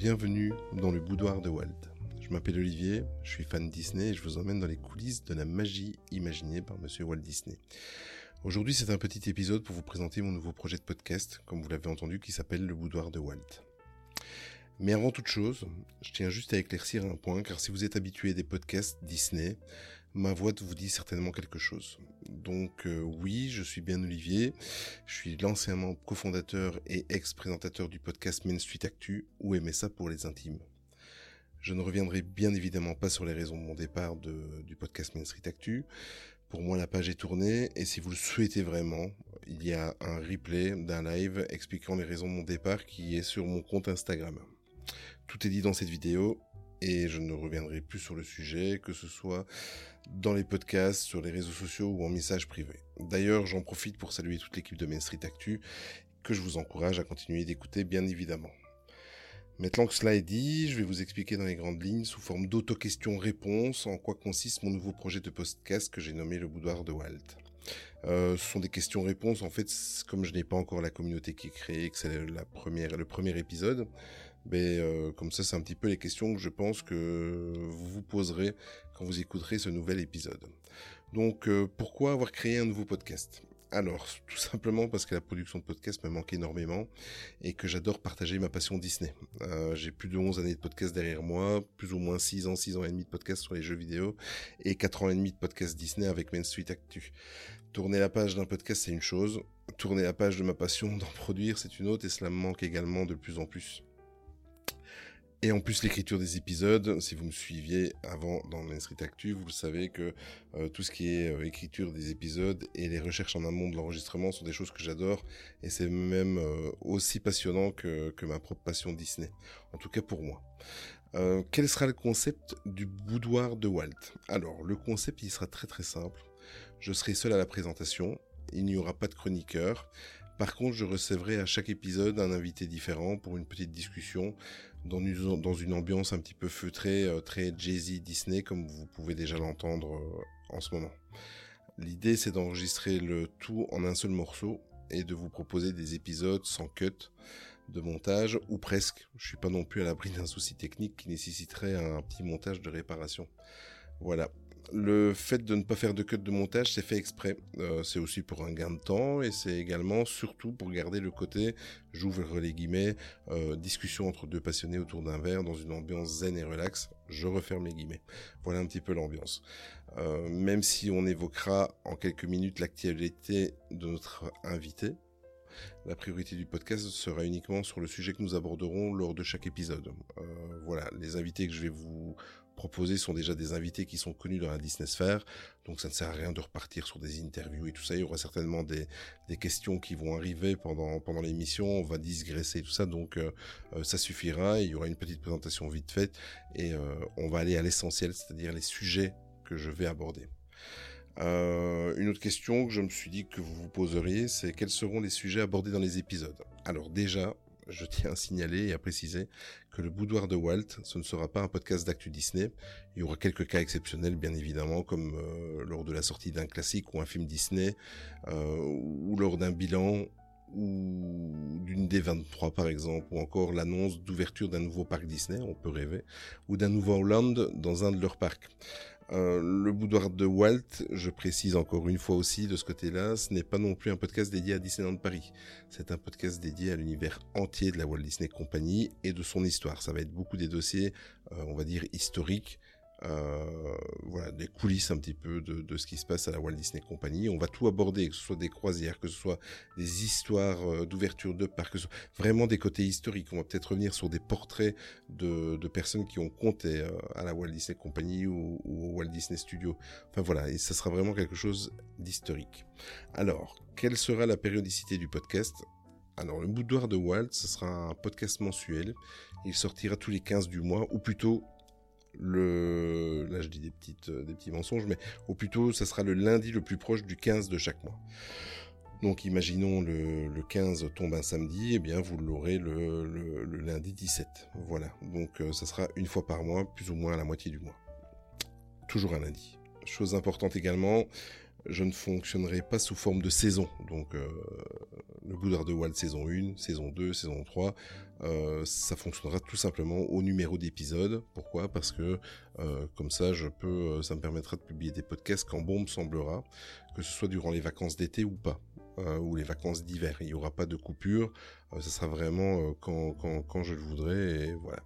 bienvenue dans le boudoir de Walt. Je m'appelle Olivier, je suis fan Disney et je vous emmène dans les coulisses de la magie imaginée par monsieur Walt Disney. Aujourd'hui, c'est un petit épisode pour vous présenter mon nouveau projet de podcast, comme vous l'avez entendu, qui s'appelle le boudoir de Walt. Mais avant toute chose, je tiens juste à éclaircir un point, car si vous êtes habitué des podcasts Disney, ma voix vous dit certainement quelque chose. Donc euh, oui, je suis bien Olivier, je suis l'ancien cofondateur et ex-présentateur du podcast Main Street Actu, ou MSA pour les intimes. Je ne reviendrai bien évidemment pas sur les raisons de mon départ du podcast Main Street Actu. Pour moi, la page est tournée et si vous le souhaitez vraiment, il y a un replay d'un live expliquant les raisons de mon départ qui est sur mon compte Instagram. Tout est dit dans cette vidéo et je ne reviendrai plus sur le sujet, que ce soit dans les podcasts, sur les réseaux sociaux ou en message privé. D'ailleurs, j'en profite pour saluer toute l'équipe de Main Street Actu, que je vous encourage à continuer d'écouter bien évidemment. Maintenant que cela est dit, je vais vous expliquer dans les grandes lignes, sous forme d'auto-questions-réponses, en quoi consiste mon nouveau projet de podcast que j'ai nommé le boudoir de Walt. Euh, ce sont des questions-réponses. En fait, comme je n'ai pas encore la communauté qui est créée, que c'est le premier épisode, mais euh, comme ça, c'est un petit peu les questions que je pense que vous vous poserez quand vous écouterez ce nouvel épisode. Donc, euh, pourquoi avoir créé un nouveau podcast? Alors, tout simplement parce que la production de podcast me manque énormément et que j'adore partager ma passion Disney. Euh, j'ai plus de 11 années de podcast derrière moi, plus ou moins 6 ans, 6 ans et demi de podcast sur les jeux vidéo et 4 ans et demi de podcast Disney avec Main Street Actu. Tourner la page d'un podcast, c'est une chose. Tourner la page de ma passion d'en produire, c'est une autre et cela me manque également de plus en plus. Et en plus l'écriture des épisodes, si vous me suiviez avant dans Main Actu, vous le savez que euh, tout ce qui est euh, écriture des épisodes et les recherches en amont de l'enregistrement sont des choses que j'adore et c'est même euh, aussi passionnant que, que, ma propre passion Disney, en tout cas pour moi. quel sera le concept du boudoir de Walt? Alors le concept il sera très très simple. Je serai seul à la présentation, il n'y aura pas de chroniqueur. Par contre, je recevrai à chaque épisode un invité différent pour une petite discussion dans une, ambiance un petit peu feutrée, euh, très Jay-Z Disney, comme vous pouvez déjà l'entendre euh, en ce moment. L'idée, c'est d'enregistrer le tout en un seul morceau et de vous proposer des épisodes sans cut de montage ou presque. Je suis pas non plus à l'abri d'un souci technique qui nécessiterait un petit montage de réparation. Voilà. Le fait de ne pas faire de cut de montage, c'est fait exprès. Euh, c'est aussi pour un gain de temps et c'est également surtout pour garder le côté, j'ouvre les guillemets, euh, discussion entre deux passionnés autour d'un verre dans une ambiance zen et relax. Je referme les guillemets. Voilà un petit peu l'ambiance. Euh, même si on évoquera en quelques minutes l'actualité de notre invité, la priorité du podcast sera uniquement sur le sujet que nous aborderons lors de chaque épisode. Voilà, les invités que je vais vous proposer sont déjà des invités qui sont connus dans la Disney Sphere, donc ça ne sert à rien de repartir sur des interviews et tout ça. Il y aura certainement des, questions qui vont arriver pendant l'émission. On va digresser tout ça, donc euh, euh, ça suffira. Il y aura une petite présentation vite faite et on va aller à l'essentiel, c'est-à-dire les sujets que je vais aborder. Euh, une autre question que je me suis dit que vous vous poseriez, c'est quels seront les sujets abordés dans les épisodes? Alors déjà, je tiens à signaler et à préciser que le boudoir de Walt, ce ne sera pas un podcast d'actu Disney. Il y aura quelques cas exceptionnels, bien évidemment, comme euh, lors de la sortie d'un classique ou un film Disney, euh, ou lors d'un bilan ou d'une D23 par exemple, ou encore l'annonce d'ouverture d'un nouveau parc Disney, on peut rêver, ou d'un nouveau Holland dans un de leurs parcs. Euh, le boudoir de Walt, je précise encore une fois aussi de ce côté-là, ce n'est pas non plus un podcast dédié à Disneyland Paris. C'est un podcast dédié à l'univers entier de la Walt Disney Company et de son histoire. Ça va être beaucoup des dossiers, euh, on va dire, historiques, euh, voilà, des coulisses un petit peu de, ce qui se passe à la Walt Disney Company. On va tout aborder, que ce soit des croisières, que ce soit des histoires euh, d'ouverture de parcs, que ce soit vraiment des côtés historiques. On va peut-être revenir sur des portraits de, de personnes qui ont compté euh, à la Walt Disney Company ou, ou, au Walt Disney Studio. Enfin voilà, et ça sera vraiment quelque chose d'historique. Alors, quelle sera la périodicité du podcast? Alors, le boudoir de Walt, ce sera un podcast mensuel. Il sortira tous les 15 du mois, ou plutôt là je dis des petites, euh, des petits mensonges, mais au plutôt ça sera le lundi le plus proche du 15 de chaque mois. Donc imaginons le, le 15 tombe un samedi, et eh bien vous l'aurez le, le, le, lundi 17. Voilà, donc euh, ça sera une fois par mois, plus ou moins à la moitié du mois. Toujours un lundi. Chose importante également, je ne fonctionnerai pas sous forme de saison. Donc, euh, le Boudoir de Walt saison 1, saison 2, saison 3, euh, ça fonctionnera tout simplement au numéro d'épisode. Pourquoi? Parce que euh, comme ça, je peux, ça me permettra de publier des podcasts quand bon me semblera, que ce soit durant les vacances d'été ou pas. ou les vacances d'hiver. Il n'y aura pas de coupure, ce sera vraiment quand, quand, quand je le voudrais et voilà.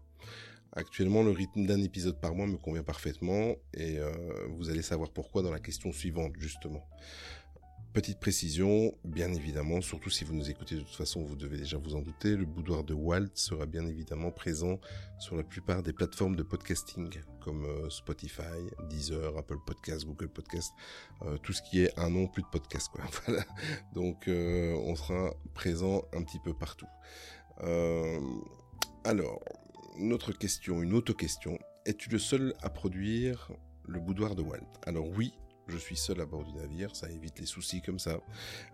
Actuellement, le rythme d'un épisode par mois me convient parfaitement et euh, vous allez savoir pourquoi dans la question suivante, justement. Petite précision, bien évidemment, surtout si vous nous écoutez de toute façon, vous devez déjà vous en douter, le boudoir de Walt sera bien évidemment présent sur la plupart des plateformes de podcasting comme euh, Spotify, Deezer, Apple Podcasts, Google Podcasts, euh, tout ce qui est un nom plus de podcast. Donc on sera présent un petit peu partout. alors, une autre question, une auto-question. Es-tu le seul à produire le boudoir de Walt? Alors oui, je suis seul à bord du navire, ça évite les soucis comme ça.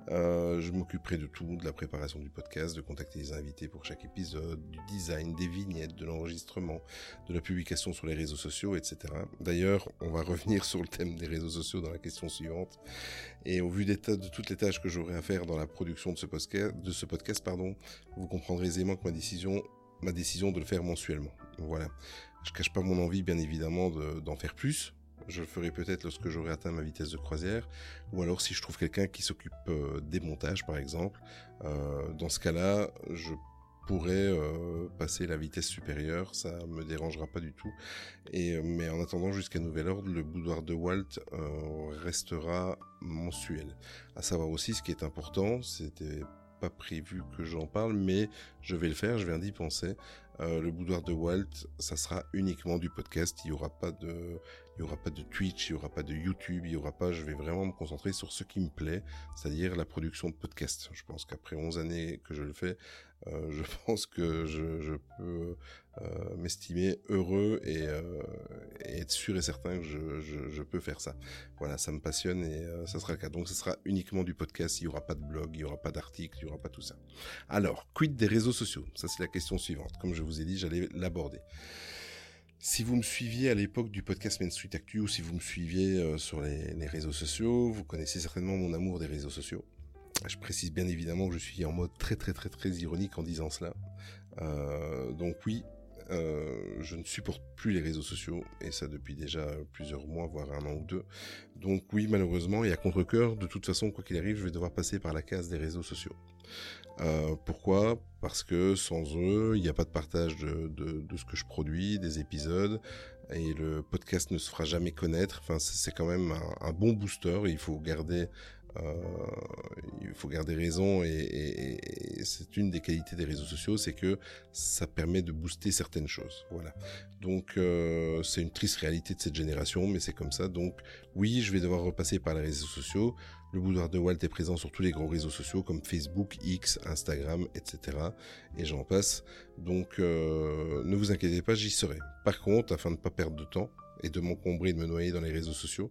Euh, je m'occuperai de tout, de la préparation du podcast, de contacter les invités pour chaque épisode, du design, des vignettes, de l'enregistrement, de la publication sur les réseaux sociaux, etc. D'ailleurs, on va revenir sur le thème des réseaux sociaux dans la question suivante. Et au vu des de toutes les tâches que j'aurai à faire dans la production de ce podcast, pardon, vous comprendrez aisément que ma décision ma décision de le faire mensuellement. Voilà. Je cache pas mon envie, bien évidemment, d'en faire plus. Je le ferai peut-être lorsque j'aurai atteint ma vitesse de croisière, ou alors si je trouve quelqu'un qui s'occupe euh, des montages, par exemple. Euh, dans ce cas-là, je pourrais euh, passer la vitesse supérieure, ça me dérangera pas du tout. Et mais en attendant jusqu'à nouvel ordre, le boudoir de Walt restera mensuel. À savoir aussi, ce qui est important, c'était pas prévu que j'en parle, mais je vais le faire, je viens d'y penser. Euh, le boudoir de Walt, ça sera uniquement du podcast. Il y aura pas de, il pas de Twitch, il y aura pas de YouTube, il y aura pas. Je vais vraiment me concentrer sur ce qui me plaît, c'est-à-dire la production de podcasts. Je pense qu'après 11 années que je le fais, euh, je pense que je, peux euh, m'estimer heureux et, euh, et, être sûr et certain que je, peux faire ça. Voilà, ça me passionne et ça sera le cas. Donc, ce sera uniquement du podcast. Il n'y aura pas de blog, il n'y aura pas d'article, il n'y aura pas tout ça. Alors, quid des réseaux sociaux? Ça, c'est la question suivante. Comme je vous ai dit, j'allais l'aborder. Si vous me suiviez à l'époque du podcast Main Street Actu ou si vous me suiviez sur les, les réseaux sociaux, vous connaissez certainement mon amour des réseaux sociaux. Je précise bien évidemment que je suis en mode très très très très ironique en disant cela. Euh, donc oui, euh, je ne supporte plus les réseaux sociaux et ça depuis déjà plusieurs mois, voire un an ou deux. Donc oui, malheureusement, et à contre-cœur, de toute façon, quoi qu'il arrive, je vais devoir passer par la case des réseaux sociaux. Euh, pourquoi? Parce que sans eux, il n'y a pas de partage de, de, de, ce que je produis, des épisodes, et le podcast ne se fera jamais connaître. Enfin, c'est quand même un, bon booster. Il faut garder il faut garder raison et, et, et c'est une des qualités des réseaux sociaux, c'est que ça permet de booster certaines choses. Voilà. Donc euh, c'est une triste réalité de cette génération, mais c'est comme ça. Donc oui, je vais devoir repasser par les réseaux sociaux. Le boudoir de Walt est présent sur tous les grands réseaux sociaux comme Facebook, X, Instagram, etc. Et j'en passe. Donc euh, ne vous inquiétez pas, j'y serai. Par contre, afin de ne pas perdre de temps et de m'encombrer, de me noyer dans les réseaux sociaux,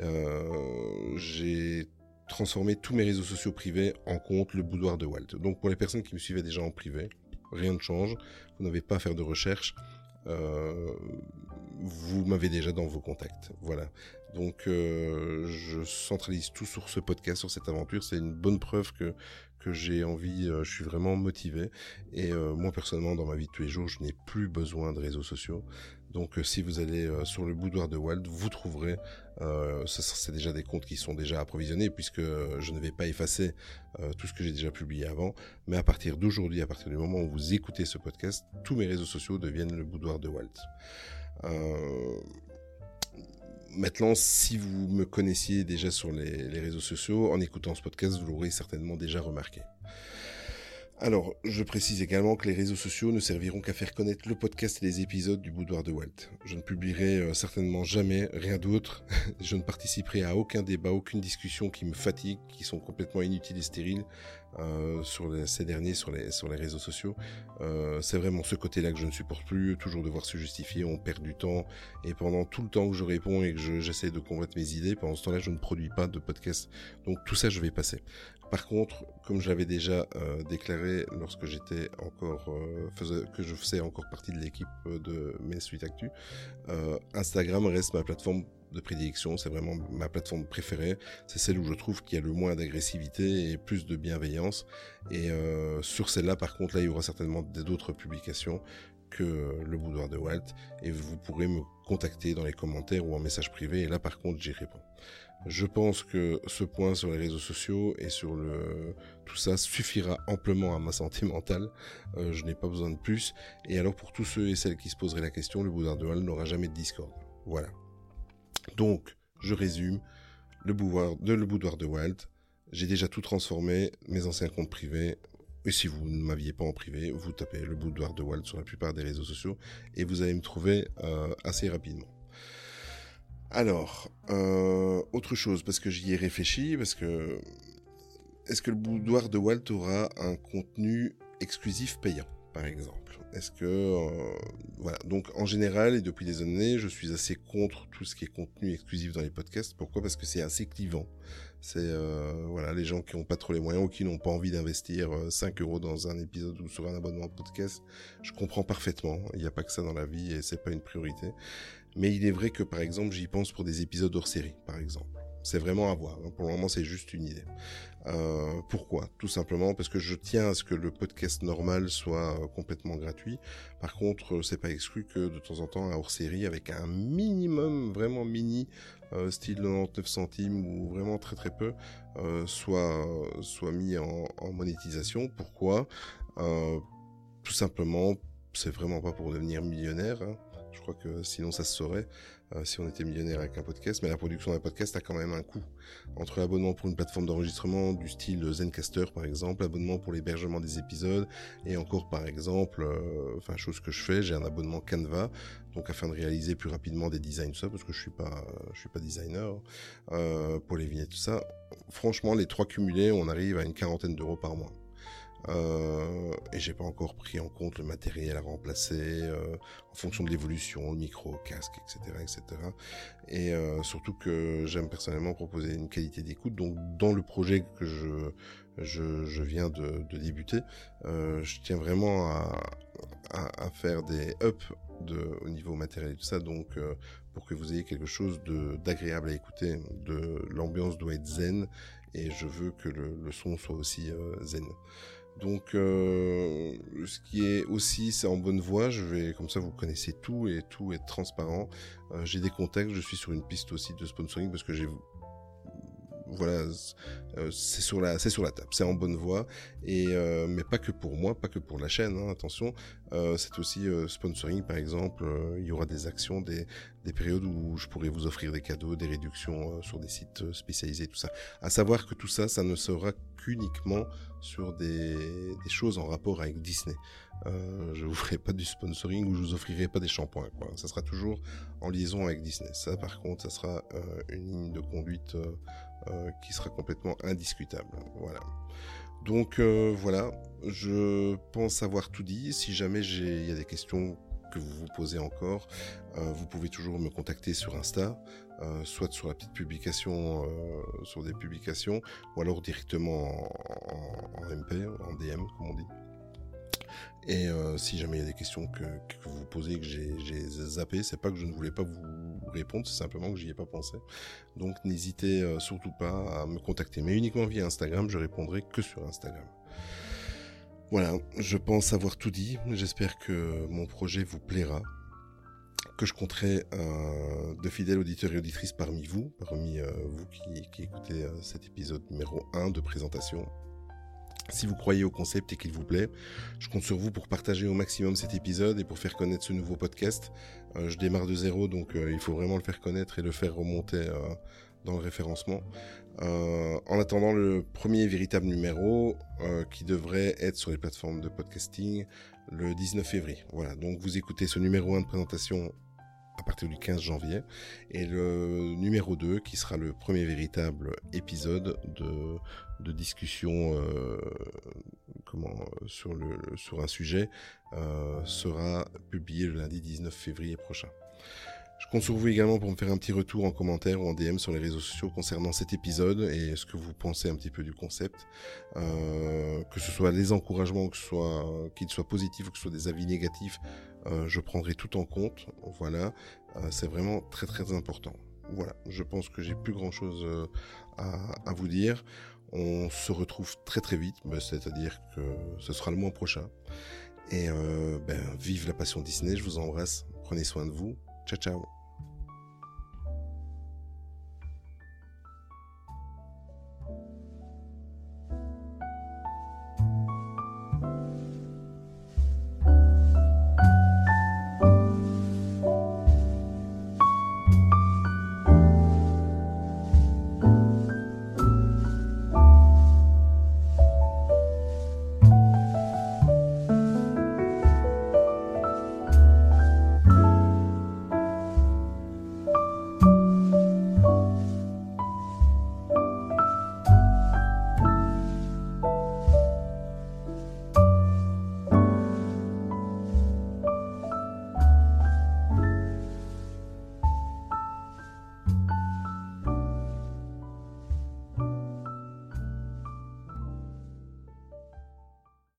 euh, j'ai transformer tous mes réseaux sociaux privés en compte le boudoir de Walt. Donc pour les personnes qui me suivaient déjà en privé, rien ne change, vous n'avez pas à faire de recherche, euh, vous m'avez déjà dans vos contacts. Voilà. Donc euh, je centralise tout sur ce podcast, sur cette aventure. C'est une bonne preuve que j'ai envie, euh, je suis vraiment motivé. Et moi personnellement, dans ma vie de tous les jours, je n'ai plus besoin de réseaux sociaux. Donc euh, si vous allez euh, sur le boudoir de Walt, vous trouverez, euh, c'est déjà des comptes qui sont déjà approvisionnés puisque je ne vais pas effacer tout ce que j'ai déjà publié avant. Mais à partir d'aujourd'hui, à partir du moment où vous écoutez ce podcast, tous mes réseaux sociaux deviennent le boudoir de Walt. Maintenant, si vous me connaissiez déjà sur les, les réseaux sociaux, en écoutant ce podcast, vous l'aurez certainement déjà remarqué. Alors, je précise également que les réseaux sociaux ne serviront qu'à faire connaître le podcast et les épisodes du boudoir de Walt. Je ne publierai euh, certainement jamais rien d'autre. je ne participerai à aucun débat, aucune discussion qui me fatigue, qui sont complètement inutiles et stériles euh, sur les, ces derniers, sur les, sur les réseaux sociaux. Euh, c'est vraiment ce côté-là que je ne supporte plus, toujours devoir se justifier, on perd du temps. Et pendant tout le temps que je réponds et que j'essaie de convaincre mes idées, pendant ce temps-là, je ne produis pas de podcast. Donc tout ça, je vais passer. Par contre, comme je l'avais déjà euh, déclaré lorsque j'étais encore euh, faisais, que je faisais encore partie de l'équipe de Main Suite Actu, euh, Instagram reste ma plateforme de prédilection, c'est vraiment ma plateforme préférée. C'est celle où je trouve qu'il y a le moins d'agressivité et plus de bienveillance. Et euh, sur celle-là, par contre, là, il y aura certainement d'autres publications que le boudoir de Walt. Et vous pourrez me contacter dans les commentaires ou en message privé. Et là, par contre, j'y réponds. Je pense que ce point sur les réseaux sociaux et sur le tout ça suffira amplement à ma santé mentale. Euh, je n'ai pas besoin de plus. Et alors pour tous ceux et celles qui se poseraient la question, le boudoir de Walt n'aura jamais de Discord. Voilà. Donc, je résume. Le boudoir de, le boudoir de Walt. J'ai déjà tout transformé, mes anciens comptes privés. Et si vous ne m'aviez pas en privé, vous tapez le boudoir de Walt sur la plupart des réseaux sociaux et vous allez me trouver euh, assez rapidement. Alors, euh, autre chose, parce que j'y ai réfléchi, parce que est-ce que le boudoir de Walt aura un contenu exclusif payant, par exemple? Est-ce que euh, voilà. Donc en général et depuis des années je suis assez contre tout ce qui est contenu exclusif dans les podcasts. Pourquoi? Parce que c'est assez clivant. C'est euh, voilà les gens qui n'ont pas trop les moyens ou qui n'ont pas envie d'investir 5 euh, euros dans un épisode ou sur un abonnement podcast je comprends parfaitement. Il n'y a pas que ça dans la vie et c'est pas une priorité. Mais il est vrai que par exemple j'y pense pour des épisodes hors série par exemple c'est vraiment à voir. Hein. Pour le moment, c'est juste une idée. Euh, pourquoi? Tout simplement parce que je tiens à ce que le podcast normal soit euh, complètement gratuit. Par contre, euh, c'est pas exclu que de temps en temps, un hors-série avec un minimum vraiment mini, style 99 centimes ou vraiment très très peu, soit soit mis en, monétisation. Pourquoi? Tout simplement, c'est vraiment pas pour devenir millionnaire. Hein. Je crois que sinon ça se saurait. Euh, si on était millionnaire avec un podcast, mais la production d'un podcast a quand même un coût. Entre l'abonnement pour une plateforme d'enregistrement du style Zencaster par exemple, l'abonnement pour l'hébergement des épisodes, et encore par exemple, euh, enfin chose que je fais, j'ai un abonnement Canva, donc afin de réaliser plus rapidement des designs tout ça, parce que je suis pas, je suis pas designer, euh, pour les vignettes tout ça. Franchement, les trois cumulés, on arrive à une quarantaine d'euros par mois. Euh, et j'ai pas encore pris en compte le matériel à remplacer euh, en fonction de l'évolution, le micro, casque, etc., etc. Et euh, surtout que j'aime personnellement proposer une qualité d'écoute. Donc dans le projet que je je, je viens de, de débuter, euh, je tiens vraiment à, à, à faire des ups de, au niveau matériel et tout ça. Donc euh, pour que vous ayez quelque chose de d'agréable à écouter, de l'ambiance doit être zen et je veux que le, le son soit aussi zen. Donc, euh, ce qui est aussi, c'est en bonne voie. Je vais, comme ça, vous connaissez tout et tout est transparent. Euh, j'ai des contacts. Je suis sur une piste aussi de sponsoring parce que j'ai voilà, euh, c'est sur la, c'est sur la table, c'est en bonne voie et euh, mais pas que pour moi, pas que pour la chaîne. Hein, attention, euh, c'est aussi sponsoring par exemple. il y aura des actions, des, des périodes où je pourrais vous offrir des cadeaux, des réductions sur des sites spécialisés, tout ça. À savoir que tout ça, ça ne sera qu'uniquement sur des, choses en rapport avec Disney. Euh, je vous ferai pas du sponsoring ou je vous offrirai pas des shampoings. Ça sera toujours en liaison avec Disney. Ça, par contre, ça sera une ligne de conduite euh, qui sera complètement indiscutable. Voilà. Donc euh, voilà, je pense avoir tout dit. Si jamais il y a des questions vous vous posez encore, euh, vous pouvez toujours me contacter sur Insta, soit sur la petite publication, sur des publications, ou alors directement en, en MP, en DM, comme on dit. Et euh, si jamais il y a des questions que, que vous posez que j'ai zappé, c'est pas que je ne voulais pas vous répondre, c'est simplement que j'y ai pas pensé. Donc n'hésitez euh, surtout pas à me contacter, mais uniquement via Instagram, je répondrai que sur Instagram. Voilà, je pense avoir tout dit. J'espère que mon projet vous plaira, que je compterai euh, de fidèles auditeurs et auditrices parmi vous, parmi euh, vous qui, écoutez euh, cet épisode numéro 1 de présentation si vous croyez au concept et qu'il vous plaît, je compte sur vous pour partager au maximum cet épisode et pour faire connaître ce nouveau podcast. Je démarre de zéro, donc il faut vraiment le faire connaître et le faire remonter dans le référencement. en attendant le premier véritable numéro qui devrait être sur les plateformes de podcasting le 19 février. Voilà, donc vous écoutez ce numéro 1 de présentation à partir du 15 janvier et le numéro 2 qui sera le premier véritable épisode de de discussion euh, comment sur le sur un sujet euh, sera publié le lundi 19 février prochain. Je compte sur vous également pour me faire un petit retour en commentaire ou en DM sur les réseaux sociaux concernant cet épisode et ce que vous pensez un petit peu du concept, euh, que ce soit des encouragements, que ce soit qu'ils soient positifs ou que ce soit des avis négatifs, euh, je prendrai tout en compte. Voilà, euh, c'est vraiment très très important. voilà, je pense que j'ai plus grand chose à, vous dire. On se retrouve très très vite, bah, c'est-à-dire que ce sera le mois prochain. Et ben, vive la passion Disney, je vous embrasse, prenez soin de vous. Ciao ciao